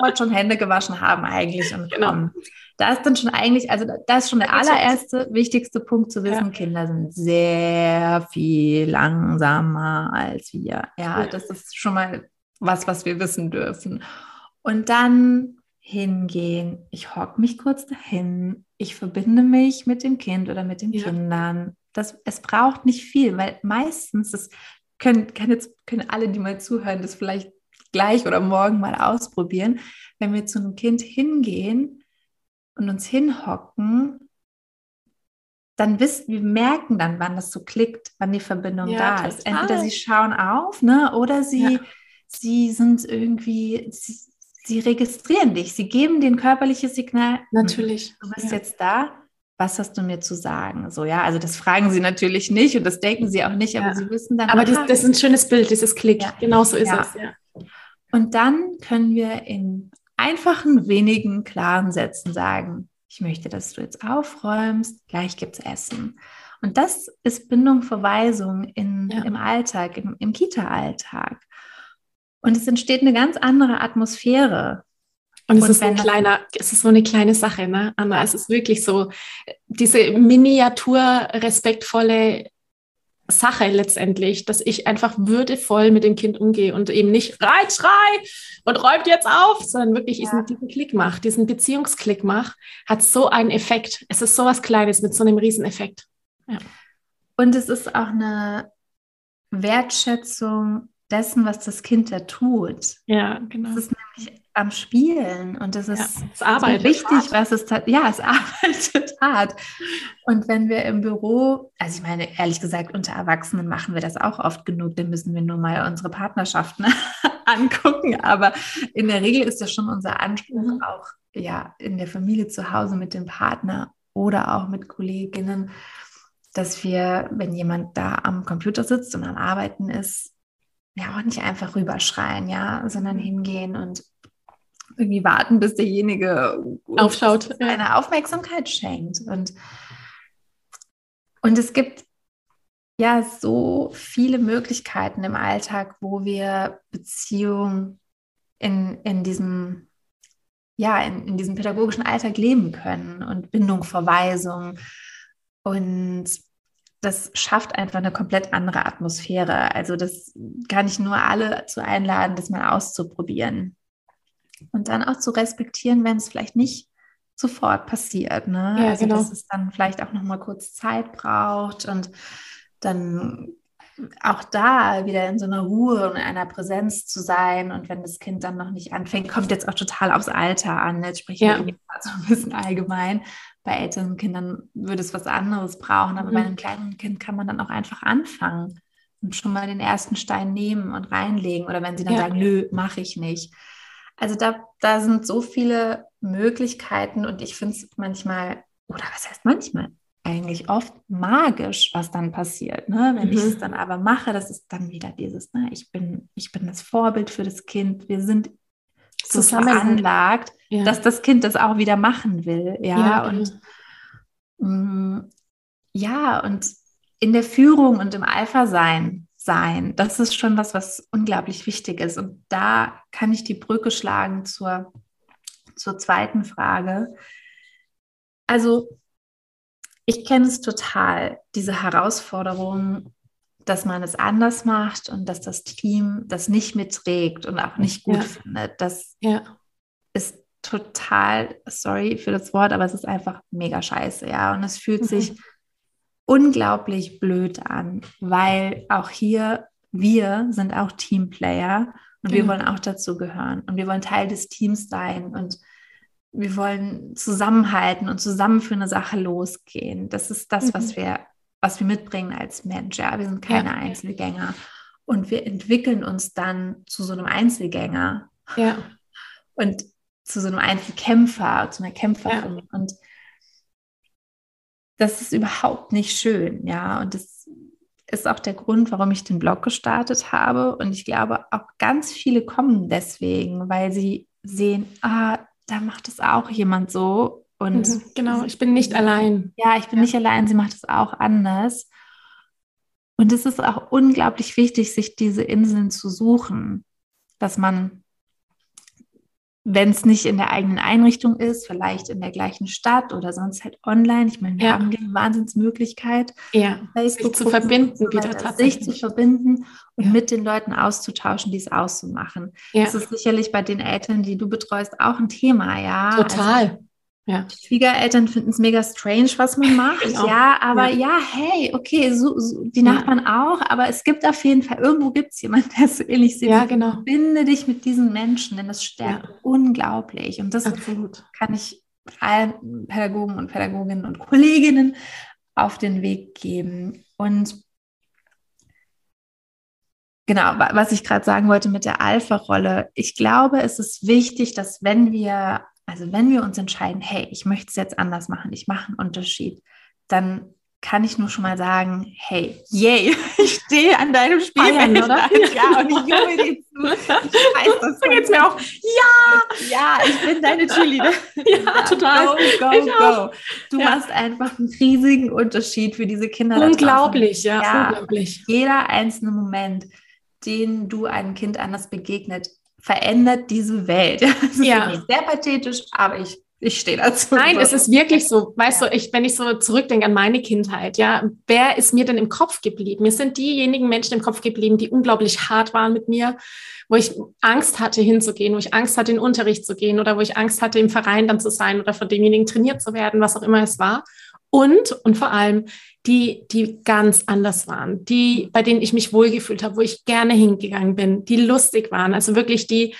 und schon Hände gewaschen haben eigentlich und genau. kommen. Da ist dann schon eigentlich, also da ist schon der allererste wichtigste Punkt zu wissen, ja. Kinder sind sehr viel langsamer als wir. Ja, das ist schon mal was, was wir wissen dürfen. Und dann hingehen, ich hocke mich kurz dahin, ich verbinde mich mit dem Kind oder mit den ja. Kindern. Das, es braucht nicht viel, weil meistens, das können, jetzt, können alle, die mal zuhören, das vielleicht gleich oder morgen mal ausprobieren. Wenn wir zu einem Kind hingehen und uns hinhocken, dann wissen wir merken dann, wann das so klickt, wann die Verbindung ja, da total. ist. Entweder sie schauen auf, ne, oder sie, ja. sie sind irgendwie, sie, sie registrieren dich, sie geben dir ein körperliches Signal. Natürlich. Du bist ja. jetzt da. Was hast du mir zu sagen? So, ja, also das fragen sie natürlich nicht und das denken sie auch nicht, aber sie wissen dann. Aber das, das, ist ein schönes Bild, dieses Klick. Genau so ist es. Ja. Und dann können wir in einfachen, wenigen, klaren Sätzen sagen, ich möchte, dass du jetzt aufräumst, gleich gibt es Essen. Und das ist Bindung, Verweisung in, im Alltag, im, im Kita-Alltag. Und es entsteht eine ganz andere Atmosphäre. Und es und ist ein kleiner, es ist so eine kleine Sache, ne, Anna? Es ist wirklich so diese miniatur respektvolle Sache letztendlich, dass ich einfach würdevoll mit dem Kind umgehe und eben nicht rein, schrei und räumt jetzt auf, sondern wirklich ja. diesen Klick macht, diesen Beziehungsklick macht, hat so einen Effekt. Es ist so was Kleines mit so einem Rieseneffekt. Ja. Und es ist auch eine Wertschätzung dessen, was das Kind da tut. Ja, genau. Es ist nämlich am Spielen und das ist ja, so wichtig, hart. was es tat. Ja, es arbeitet hart. Und wenn wir im Büro, also ich meine, ehrlich gesagt, unter Erwachsenen machen wir das auch oft genug, dann müssen wir nur mal unsere Partnerschaften angucken. Aber in der Regel ist das schon unser Anspruch, mhm. auch ja, in der Familie zu Hause mit dem Partner oder auch mit Kolleginnen, dass wir, wenn jemand da am Computer sitzt und am Arbeiten ist, ja auch nicht einfach rüberschreien, ja, sondern mhm. hingehen und irgendwie warten, bis derjenige aufschaut, eine Aufmerksamkeit schenkt. Und, und es gibt ja so viele Möglichkeiten im Alltag, wo wir Beziehung in, in diesem ja, in, in diesem pädagogischen Alltag leben können und Bindung, Verweisung. Und das schafft einfach eine komplett andere Atmosphäre. Also das kann ich nur alle zu einladen, das mal auszuprobieren. Und dann auch zu respektieren, wenn es vielleicht nicht sofort passiert. Ne? Ja, also genau. dass es dann vielleicht auch noch mal kurz Zeit braucht und dann auch da wieder in so einer Ruhe und in einer Präsenz zu sein. Und wenn das Kind dann noch nicht anfängt, kommt jetzt auch total aufs Alter an. Jetzt spreche ich ja. so ein bisschen allgemein. Bei älteren Kindern würde es was anderes brauchen, aber mhm. bei einem kleinen Kind kann man dann auch einfach anfangen und schon mal den ersten Stein nehmen und reinlegen. Oder wenn sie dann ja. sagen, nö, mache ich nicht. Also da, da sind so viele Möglichkeiten und ich finde es manchmal, oder was heißt manchmal? Eigentlich oft magisch, was dann passiert. Ne? Wenn mhm. ich es dann aber mache, das ist dann wieder dieses, ne? ich, bin, ich bin das Vorbild für das Kind. Wir sind so veranlagt, ja. dass das Kind das auch wieder machen will. Ja, ja und mh, mm, ja, und in der Führung und im Alpha sein, das ist schon was, was unglaublich wichtig ist. Und da kann ich die Brücke schlagen zur, zur zweiten Frage. Also, ich kenne es total, diese Herausforderung, dass man es anders macht und dass das Team das nicht mitträgt und auch nicht gut ja. findet. Das ja. ist total, sorry für das Wort, aber es ist einfach mega scheiße, ja. Und es fühlt mhm. sich unglaublich blöd an, weil auch hier wir sind auch Teamplayer und wir mhm. wollen auch dazu gehören und wir wollen Teil des Teams sein und wir wollen zusammenhalten und zusammen für eine Sache losgehen. Das ist das, mhm. was wir was wir mitbringen als Mensch. Ja, wir sind keine ja. Einzelgänger. Und wir entwickeln uns dann zu so einem Einzelgänger. Ja. Und zu so einem Einzelkämpfer, zu einer Kämpferin. Ja. Und das ist überhaupt nicht schön, ja. Und das ist auch der Grund, warum ich den Blog gestartet habe. Und ich glaube, auch ganz viele kommen deswegen, weil sie sehen, ah, da macht es auch jemand so. Und mhm, genau, ich bin nicht allein. Ja, ich bin ja. nicht allein, sie macht es auch anders. Und es ist auch unglaublich wichtig, sich diese Inseln zu suchen, dass man wenn es nicht in der eigenen Einrichtung ist, vielleicht in der gleichen Stadt oder sonst halt online. Ich meine, wir ja. haben die Wahnsinnsmöglichkeit, ja. Facebook sich zu verbinden, so wieder tatsächlich. sich zu verbinden und ja. mit den Leuten auszutauschen, die es auszumachen. Ja. Das ist sicherlich bei den Eltern, die du betreust, auch ein Thema, ja. Total. Also, ja. Die Schwiegereltern finden es mega strange, was man macht. Ja, aber ja. ja, hey, okay, so, so die Nachbarn ja. auch, aber es gibt auf jeden Fall, irgendwo gibt es jemanden, der so ähnlich sieht. Ja, genau. Binde dich mit diesen Menschen, denn das stärkt unglaublich. Und das Absolut. kann ich allen Pädagogen und Pädagoginnen und Kolleginnen auf den Weg geben. Und genau, was ich gerade sagen wollte mit der Alpha-Rolle, ich glaube, es ist wichtig, dass wenn wir also wenn wir uns entscheiden, hey, ich möchte es jetzt anders machen, ich mache einen Unterschied, dann kann ich nur schon mal sagen, hey, yay, ich stehe an deinem Spielfeld, oder? Ja, und ich jubel dir zu. Ich weiß das. Geht's mir auch. Ja, ja, ich bin deine Cheerleader. Ja, ja total. Go, go, go. Du ja. machst einfach einen riesigen Unterschied für diese Kinder. Unglaublich, ja, ja, unglaublich. Jeder einzelne Moment, den du einem Kind anders begegnet, verändert diese Welt. Das ist ja. sehr pathetisch, aber ich, ich stehe dazu. Nein, es ist wirklich so. Weißt du, ich, wenn ich so zurückdenke an meine Kindheit, ja, wer ist mir denn im Kopf geblieben? Mir sind diejenigen Menschen im Kopf geblieben, die unglaublich hart waren mit mir, wo ich Angst hatte hinzugehen, wo ich Angst hatte, in den Unterricht zu gehen oder wo ich Angst hatte, im Verein dann zu sein oder von demjenigen trainiert zu werden, was auch immer es war. Und, und vor allem die, die ganz anders waren, die, bei denen ich mich wohlgefühlt habe, wo ich gerne hingegangen bin, die lustig waren, also wirklich die,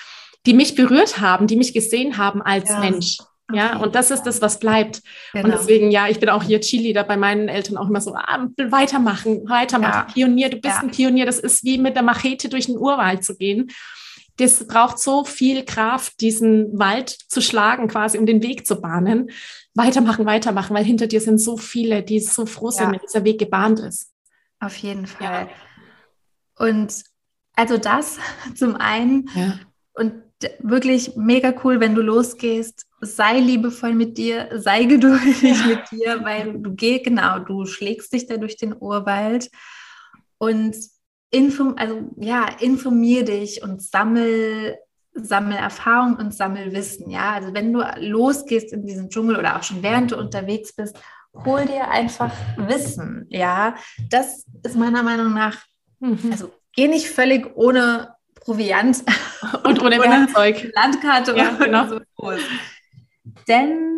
die mich berührt haben, die mich gesehen haben als ja. Mensch. Ja, okay. und das ist das, was bleibt. Genau. Und deswegen, ja, ich bin auch hier Cheerleader bei meinen Eltern auch immer so, ah, weitermachen, weitermachen, ja. Pionier, du bist ja. ein Pionier. Das ist wie mit der Machete durch den Urwald zu gehen. Das braucht so viel Kraft, diesen Wald zu schlagen, quasi, um den Weg zu bahnen weitermachen, weitermachen, weil hinter dir sind so viele, die so froh sind, ja. wenn dieser Weg gebahnt ist. Auf jeden Fall. Ja. Und also das zum einen ja. und wirklich mega cool, wenn du losgehst, sei liebevoll mit dir, sei geduldig mit dir, weil du gehst, genau, du schlägst dich da durch den Urwald und inform, also ja, informier dich und sammel sammel Erfahrung und sammel Wissen. Ja, also wenn du losgehst in diesen Dschungel oder auch schon während du unterwegs bist, hol dir einfach Wissen. Ja, das ist meiner Meinung nach, mhm. also geh nicht völlig ohne Proviant und ohne Werkzeug, Landkarte ja, genau. so Denn mh, mm,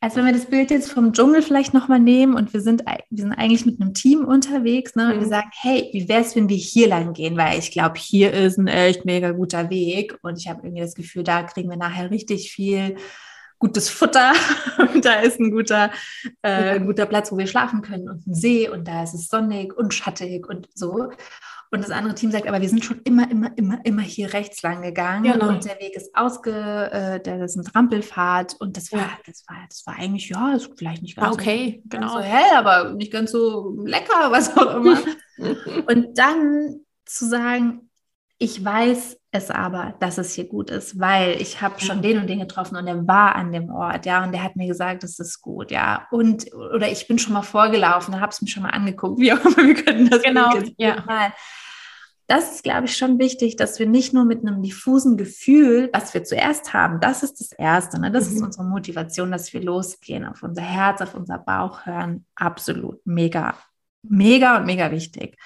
also wenn wir das Bild jetzt vom Dschungel vielleicht nochmal nehmen und wir sind, wir sind eigentlich mit einem Team unterwegs ne, und wir mhm. sagen, hey, wie wäre es, wenn wir hier lang gehen? Weil ich glaube, hier ist ein echt mega guter Weg und ich habe irgendwie das Gefühl, da kriegen wir nachher richtig viel gutes Futter und da ist ein guter, äh, ein guter Platz, wo wir schlafen können und ein See und da ist es sonnig und schattig und so. Und das andere Team sagt, aber wir sind schon immer, immer, immer, immer hier rechts lang gegangen genau. und der Weg ist ausge, äh, der ist ein Trampelpfad und das war, ja. das war, das war eigentlich, ja, ist vielleicht nicht ganz okay, so, genau. so hell, aber nicht ganz so lecker, was auch immer. und dann zu sagen, ich weiß es aber, dass es hier gut ist, weil ich habe schon den und den getroffen und er war an dem Ort, ja, und der hat mir gesagt, es ist gut, ja, und oder ich bin schon mal vorgelaufen, habe es mir schon mal angeguckt, wie auch immer, wir können das genau, ja. mal. Das ist, glaube ich, schon wichtig, dass wir nicht nur mit einem diffusen Gefühl, was wir zuerst haben, das ist das Erste, ne? das mhm. ist unsere Motivation, dass wir losgehen, auf unser Herz, auf unser Bauch hören, absolut mega, mega und mega wichtig.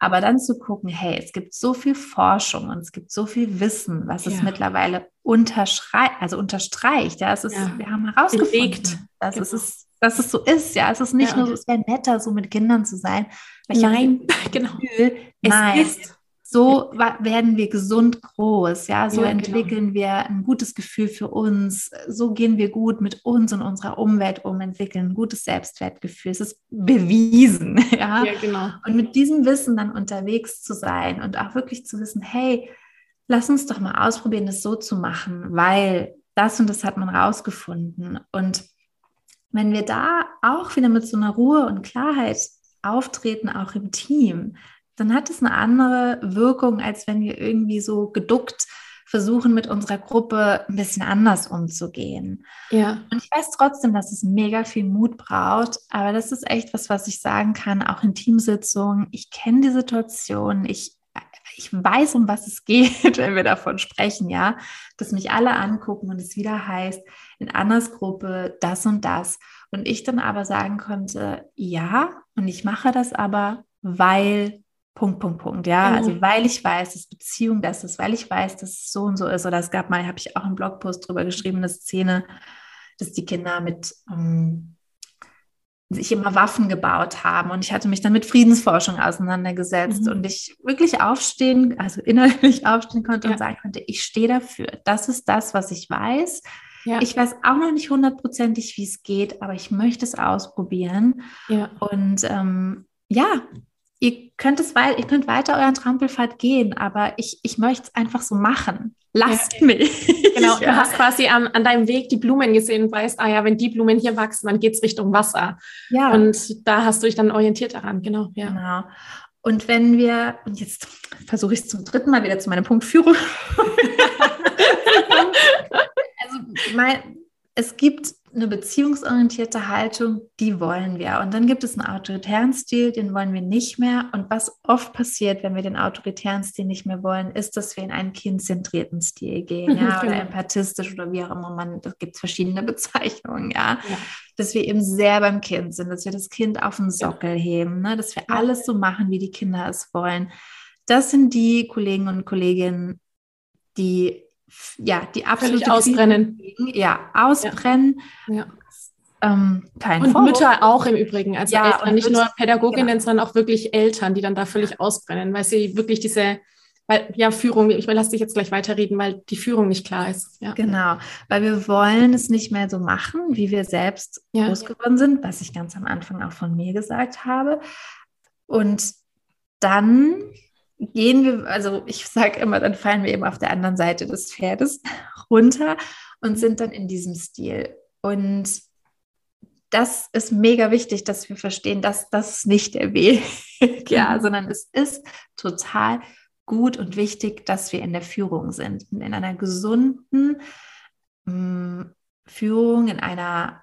Aber dann zu gucken, hey, es gibt so viel Forschung und es gibt so viel Wissen, was ja. es mittlerweile unterstreicht, also unterstreicht. Ja, es ist, ja. wir haben herausgefunden, dass, genau. es ist, dass es so ist. Ja, es ist nicht ja. nur so, es wäre netter, so mit Kindern zu sein. Nein, genau. Gefühl, es nein. ist so werden wir gesund groß, ja, so ja, genau. entwickeln genau. wir ein gutes Gefühl für uns, so gehen wir gut mit uns und unserer Umwelt um, entwickeln ein gutes Selbstwertgefühl. Es ist bewiesen, ja. ja genau. Und mit diesem Wissen dann unterwegs zu sein und auch wirklich zu wissen, hey, lass uns doch mal ausprobieren, das so zu machen, weil das und das hat man rausgefunden. Und wenn wir da auch wieder mit so einer Ruhe und Klarheit auftreten, auch im Team, dann hat es eine andere Wirkung, als wenn wir irgendwie so geduckt versuchen mit unserer Gruppe ein bisschen anders umzugehen. Ja. Und ich weiß trotzdem, dass es mega viel Mut braucht, aber das ist echt was, was ich sagen kann, auch in Teamsitzungen. Ich kenne die Situation, ich ich weiß, um was es geht, wenn wir davon sprechen, ja, dass mich alle angucken und es wieder heißt, in Annas Gruppe das und das. Und ich dann aber sagen konnte, ja, und ich mache das aber, weil Punkt, Punkt, Punkt, ja. Mhm. Also weil ich weiß, dass Beziehung das ist, weil ich weiß, dass es so und so ist. Oder es gab mal, habe ich auch einen Blogpost drüber geschrieben, eine Szene, dass die Kinder mit ähm, sich immer Waffen gebaut haben. Und ich hatte mich dann mit Friedensforschung auseinandergesetzt mhm. und ich wirklich aufstehen, also innerlich aufstehen konnte ja. und sagen konnte, ich stehe dafür. Das ist das, was ich weiß. Ja. Ich weiß auch noch nicht hundertprozentig, wie es geht, aber ich möchte es ausprobieren. Ja. Und ähm, ja, ihr könnt es weit, ihr könnt weiter euren Trampelpfad gehen, aber ich, ich möchte es einfach so machen. Lasst ja. mich. Genau, ja. du hast quasi an, an deinem Weg die Blumen gesehen und weißt, ah ja, wenn die Blumen hier wachsen, dann geht es Richtung Wasser. Ja. Und da hast du dich dann orientiert daran, genau. Ja. Genau. Und wenn wir, und jetzt versuche ich es zum dritten Mal wieder zu meiner Punktführung. also mein, es gibt eine beziehungsorientierte Haltung, die wollen wir. Und dann gibt es einen autoritären Stil, den wollen wir nicht mehr. Und was oft passiert, wenn wir den autoritären Stil nicht mehr wollen, ist, dass wir in einen kindzentrierten Stil gehen, ja, genau. oder empathistisch oder wie auch immer man, da gibt es verschiedene Bezeichnungen, ja? ja. Dass wir eben sehr beim Kind sind, dass wir das Kind auf den Sockel ja. heben, ne? dass wir alles so machen, wie die Kinder es wollen. Das sind die Kollegen und Kolleginnen, die ja, die absolute ausbrennen. Ja, ausbrennen. Ja. ja. Ähm, kein Und Vorwurf. Mütter auch im Übrigen. Also ja, Eltern, nicht nur Pädagoginnen, genau. sondern auch wirklich Eltern, die dann da völlig ausbrennen, weil sie wirklich diese weil, ja, Führung, ich lasse dich jetzt gleich weiterreden, weil die Führung nicht klar ist. Ja. Genau, weil wir wollen es nicht mehr so machen, wie wir selbst ja. groß geworden sind, was ich ganz am Anfang auch von mir gesagt habe. Und dann gehen wir, also ich sage immer, dann fallen wir eben auf der anderen Seite des Pferdes runter und sind dann in diesem Stil. Und das ist mega wichtig, dass wir verstehen, dass das nicht der Weg, ja, mhm. sondern es ist total gut und wichtig, dass wir in der Führung sind, in einer gesunden mh, mm, Führung, in einer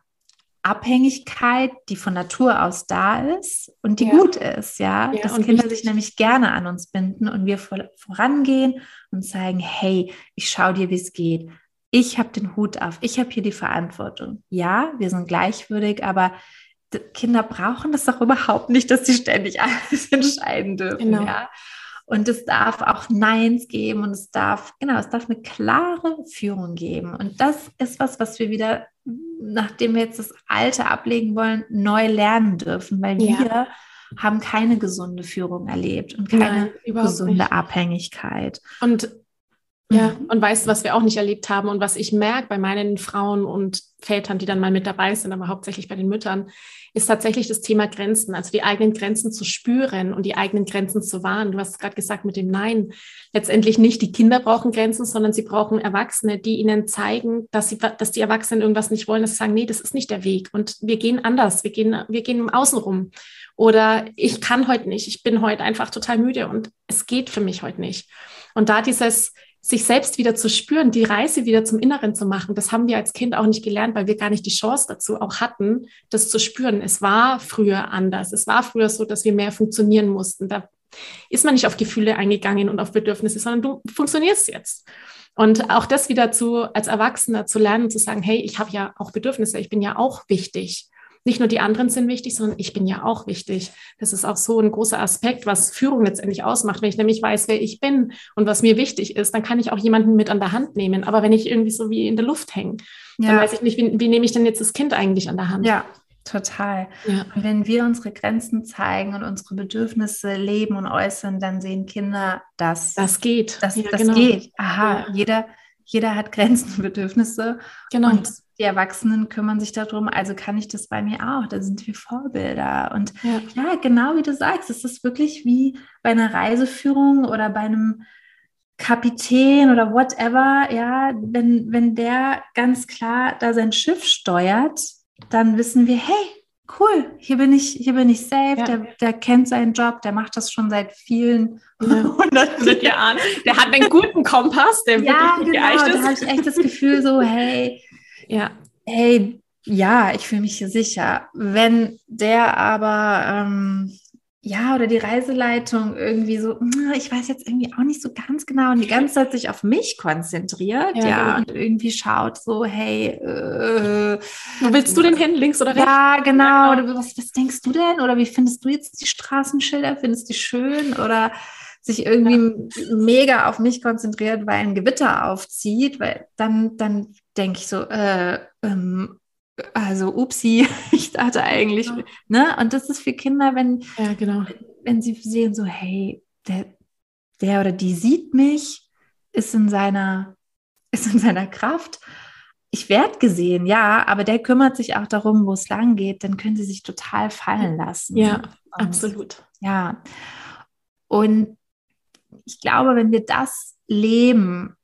Abhängigkeit, die von Natur aus da ist und die ja. gut ist, ja, ja dass Kinder sich nämlich gerne an uns binden und wir vorangehen und zeigen, hey, ich schaue dir, wie es geht. Ich habe den Hut auf, ich habe hier die Verantwortung. Ja, wir sind gleichwürdig, aber Kinder brauchen das doch überhaupt nicht, dass sie ständig alles entscheiden dürfen, genau. ja. Und es darf auch Neins geben und es darf, genau, es darf eine klare Führung geben. Und das ist was, was wir wieder, nachdem wir jetzt das Alte ablegen wollen, neu lernen dürfen, weil ja. wir haben keine gesunde Führung erlebt und keine Nein, gesunde nicht. Abhängigkeit. Und ja, mhm. und weißt du, was wir auch nicht erlebt haben und was ich merke bei meinen Frauen und Vätern, die dann mal mit dabei sind, aber hauptsächlich bei den Müttern, ist tatsächlich das Thema Grenzen, also die eigenen Grenzen zu spüren und die eigenen Grenzen zu wahren. Du hast gerade gesagt mit dem Nein. Letztendlich nicht die Kinder brauchen Grenzen, sondern sie brauchen Erwachsene, die ihnen zeigen, dass sie, dass die Erwachsenen irgendwas nicht wollen, dass sie sagen, nee, das ist nicht der Weg und wir gehen anders, wir gehen, wir gehen im Außen rum. Oder ich kann heute nicht, ich bin heute einfach total müde und es geht für mich heute nicht. Und da dieses, sich selbst wieder zu spüren, die Reise wieder zum Inneren zu machen, das haben wir als Kind auch nicht gelernt, weil wir gar nicht die Chance dazu auch hatten, das zu spüren. Es war früher anders. Es war früher so, dass wir mehr funktionieren mussten. Da ist man nicht auf Gefühle eingegangen und auf Bedürfnisse, sondern du funktionierst jetzt. Und auch das wieder zu, als Erwachsener zu lernen, zu sagen, hey, ich habe ja auch Bedürfnisse, ich bin ja auch wichtig nicht nur die anderen sind wichtig, sondern ich bin ja auch wichtig. Das ist auch so ein großer Aspekt, was Führung letztendlich ausmacht. Wenn ich nämlich weiß, wer ich bin und was mir wichtig ist, dann kann ich auch jemanden mit an der Hand nehmen. Aber wenn ich irgendwie so wie in der Luft hänge, ja. dann weiß ich nicht, wie, wie nehme ich denn jetzt das Kind eigentlich an der Hand? Ja. Total. Ja. Und wenn wir unsere Grenzen zeigen und unsere Bedürfnisse leben und äußern, dann sehen Kinder das. Das geht. Das, ja, das genau. geht. Aha, ja. jeder, jeder hat Grenzen und Bedürfnisse. Genau. Und die Erwachsenen kümmern sich darum, also kann ich das bei mir auch, da sind wir Vorbilder. Und ja, ja genau wie du sagst, es ist wirklich wie bei einer Reiseführung oder bei einem Kapitän oder whatever, ja, wenn, wenn der ganz klar da sein Schiff steuert, dann wissen wir, hey, cool, hier bin ich, hier bin ich safe, ja. der, der kennt seinen Job, der macht das schon seit vielen hundert Jahren. Der hat einen guten Kompass, der ja, wirklich genau, geeicht ist. Da habe ich echt das Gefühl so, hey, ja. hey, ja, ich fühle mich hier sicher. Wenn der aber ähm, ja, oder die Reiseleitung irgendwie so, hm, ich weiß jetzt irgendwie auch nicht so ganz genau und die ganze Zeit sich auf mich konzentriert, ja, ja genau. und irgendwie schaut so, hey, äh, wo willst du denn hin, links oder rechts? Ja, genau, oder was, was denkst du denn? Oder wie findest du jetzt die Straßenschilder? Findest du die schön? Oder sich irgendwie ja. mega auf mich konzentriert, weil ein Gewitter aufzieht, weil dann, dann denke ich so, äh, ähm, also upsi, ich dachte eigentlich, ja. ne? Und das ist für Kinder, wenn, ja, genau. wenn sie sehen, so, hey, der, der oder die sieht mich, ist in seiner, ist in seiner Kraft. Ich werde gesehen, ja, aber der kümmert sich auch darum, wo es lang geht, dann können sie sich total fallen lassen. Ja, Und, absolut. Ja. Und ich glaube, wenn wir das leben,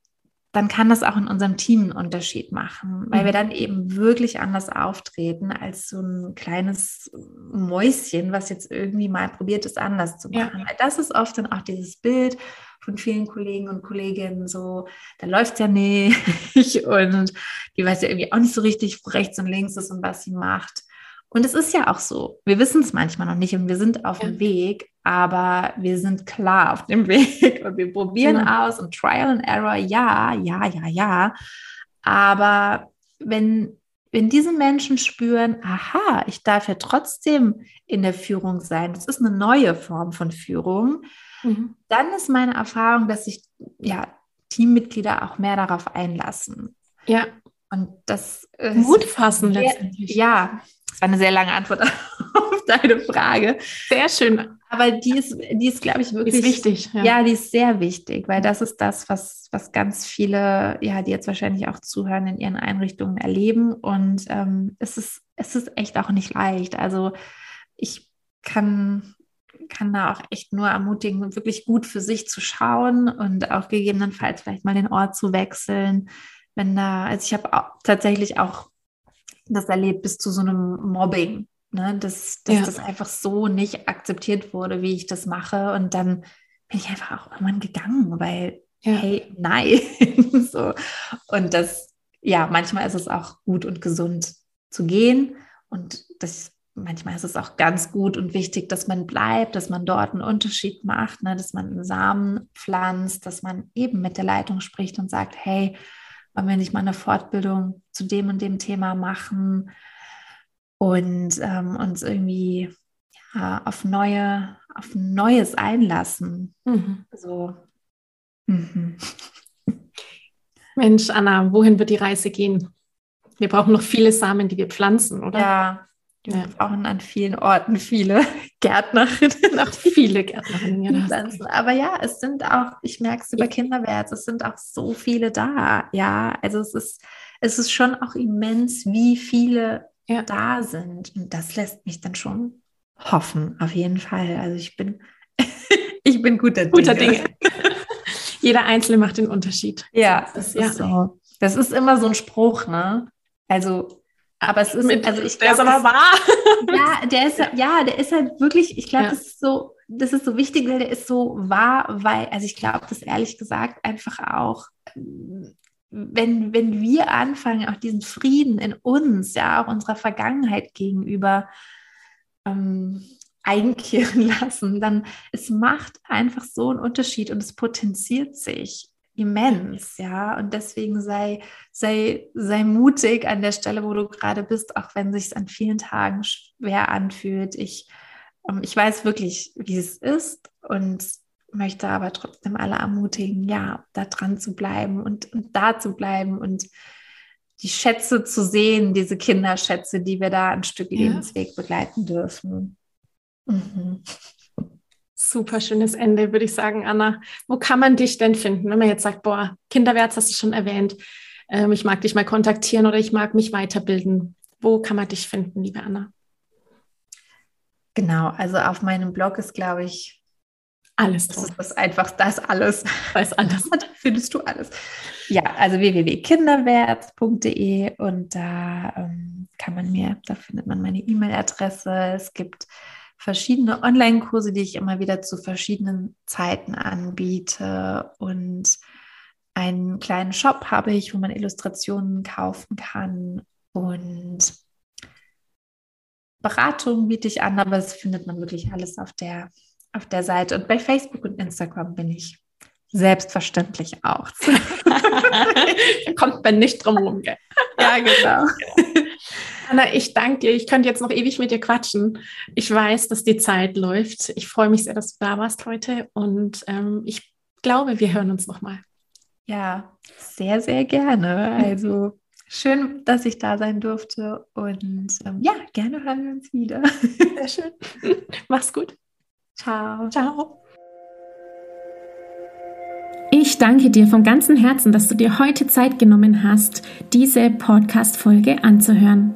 dann kann das auch in unserem Team einen Unterschied machen, weil mhm. wir dann eben wirklich anders auftreten als so ein kleines Mäuschen, was jetzt irgendwie mal probiert, es anders zu machen. Ja. Weil das ist oft dann auch dieses Bild von vielen Kollegen und Kolleginnen so, da läuft ja nicht und die weiß ja irgendwie auch nicht so richtig, wo rechts und links ist und was sie macht. Und es ist ja auch so. Wir wissen es manchmal noch nicht und wir sind auf ja. dem Weg, aber wir sind klar auf dem Weg und wir probieren ja. aus und Trial and Error, ja, ja, ja, ja. Aber wenn, wenn diese Menschen spüren, aha, ich darf ja trotzdem in der Führung sein, das ist eine neue Form von Führung, mhm. dann ist meine Erfahrung, dass sich ja Teammitglieder auch mehr darauf einlassen. Ja. Und das Mut fassen letztendlich. Ja, das war eine sehr lange Antwort auf deine Frage. Sehr schön. Aber die ist, die ist, glaube ich, wirklich ist wichtig. Ja. ja. die ist sehr wichtig, weil das ist das, was, was ganz viele, ja, die jetzt wahrscheinlich auch zuhören, in ihren Einrichtungen erleben. Und ähm, es, ist, es ist echt auch nicht leicht. Also ich kann, kann da auch echt nur ermutigen, wirklich gut für sich zu schauen und auch gegebenenfalls vielleicht mal den Ort zu wechseln. Wenn da, also ich habe tatsächlich auch das erlebt bis zu so einem Mobbing, ne? dass, dass ja. das einfach so nicht akzeptiert wurde, wie ich das mache. Und dann bin ich einfach auch irgendwann gegangen, weil, ja. hey, nein. so. Und das, ja, manchmal ist es auch gut und gesund zu gehen. Und das, manchmal ist es auch ganz gut und wichtig, dass man bleibt, dass man dort einen Unterschied macht, ne? dass man einen Samen pflanzt, dass man eben mit der Leitung spricht und sagt, hey, wollen wir nicht mal eine Fortbildung zu dem und dem Thema machen und ähm, uns irgendwie ja, auf neue, auf Neues einlassen. Mhm. So. Mhm. Mensch, Anna, wohin wird die Reise gehen? Wir brauchen noch viele Samen, die wir pflanzen, oder? Ja, wir ja. brauchen an vielen Orten viele Gärtnerinnen. Noch viele Gärtnerinnen. Ja, Aber ja, es sind auch, ich merke es über Kinderwärts, es sind auch so viele da. Ja, also es ist, es ist schon auch immens, wie viele ja. da sind. Und das lässt mich dann schon hoffen, auf jeden Fall. Also ich bin, ich bin guter Dinge. Guter Dinge. Jeder Einzelne macht den Unterschied. Ja, das ist so. Das ist immer so ein Spruch, ne? Also aber es ist, Mit, also ich glaube, der ist aber wahr. Ja, der ist, ja, der ist halt wirklich, ich glaube, ja. das ist so, das ist so wichtig, weil der ist so wahr, weil, also ich glaube, das ehrlich gesagt einfach auch, wenn, wenn wir anfangen, auch diesen Frieden in uns, ja, auch unserer Vergangenheit gegenüber ähm, einkehren lassen, dann es macht einfach so einen Unterschied und es potenziert sich immens, ja. Und deswegen sei, sei, sei mutig an der Stelle, wo du gerade bist, auch wenn sich an vielen Tagen schwer anfühlt. Ich, ähm, ich weiß wirklich, wie es ist und möchte aber trotzdem alle ermutigen, ja, da dran zu bleiben und, und da zu bleiben und die Schätze zu sehen, diese Kinderschätze, die wir da ein Stück ja. Lebensweg begleiten dürfen. Mhm. Super schönes Ende, würde ich sagen, Anna. Wo kann man dich denn finden, wenn man jetzt sagt, boah, Kinderwärts hast du schon erwähnt, ähm, ich mag dich mal kontaktieren oder ich mag mich weiterbilden. Wo kann man dich finden, liebe Anna? Genau, also auf meinem Blog ist, glaube ich, alles das ist das einfach das alles. Das alles. da findest du alles. Ja, also www.kinderwärts.de und da ähm, kann man mir, da findet man meine E-Mail-Adresse. Es gibt verschiedene Online-Kurse, die ich immer wieder zu verschiedenen Zeiten anbiete und einen kleinen Shop habe ich, wo man Illustrationen kaufen kann und Beratung biete ich an, aber es findet man wirklich alles auf der, auf der Seite. Und bei Facebook und Instagram bin ich selbstverständlich auch. Kommt man nicht drum rum. Gell? Ja, genau. Anna, ich danke dir. Ich könnte jetzt noch ewig mit dir quatschen. Ich weiß, dass die Zeit läuft. Ich freue mich sehr, dass du da warst heute und ähm, ich glaube, wir hören uns nochmal. Ja, sehr, sehr gerne. Also schön, dass ich da sein durfte und ähm, ja, gerne hören wir uns wieder. Sehr schön. Mach's gut. Ciao. Ciao. Ich danke dir von ganzem Herzen, dass du dir heute Zeit genommen hast, diese Podcast-Folge anzuhören.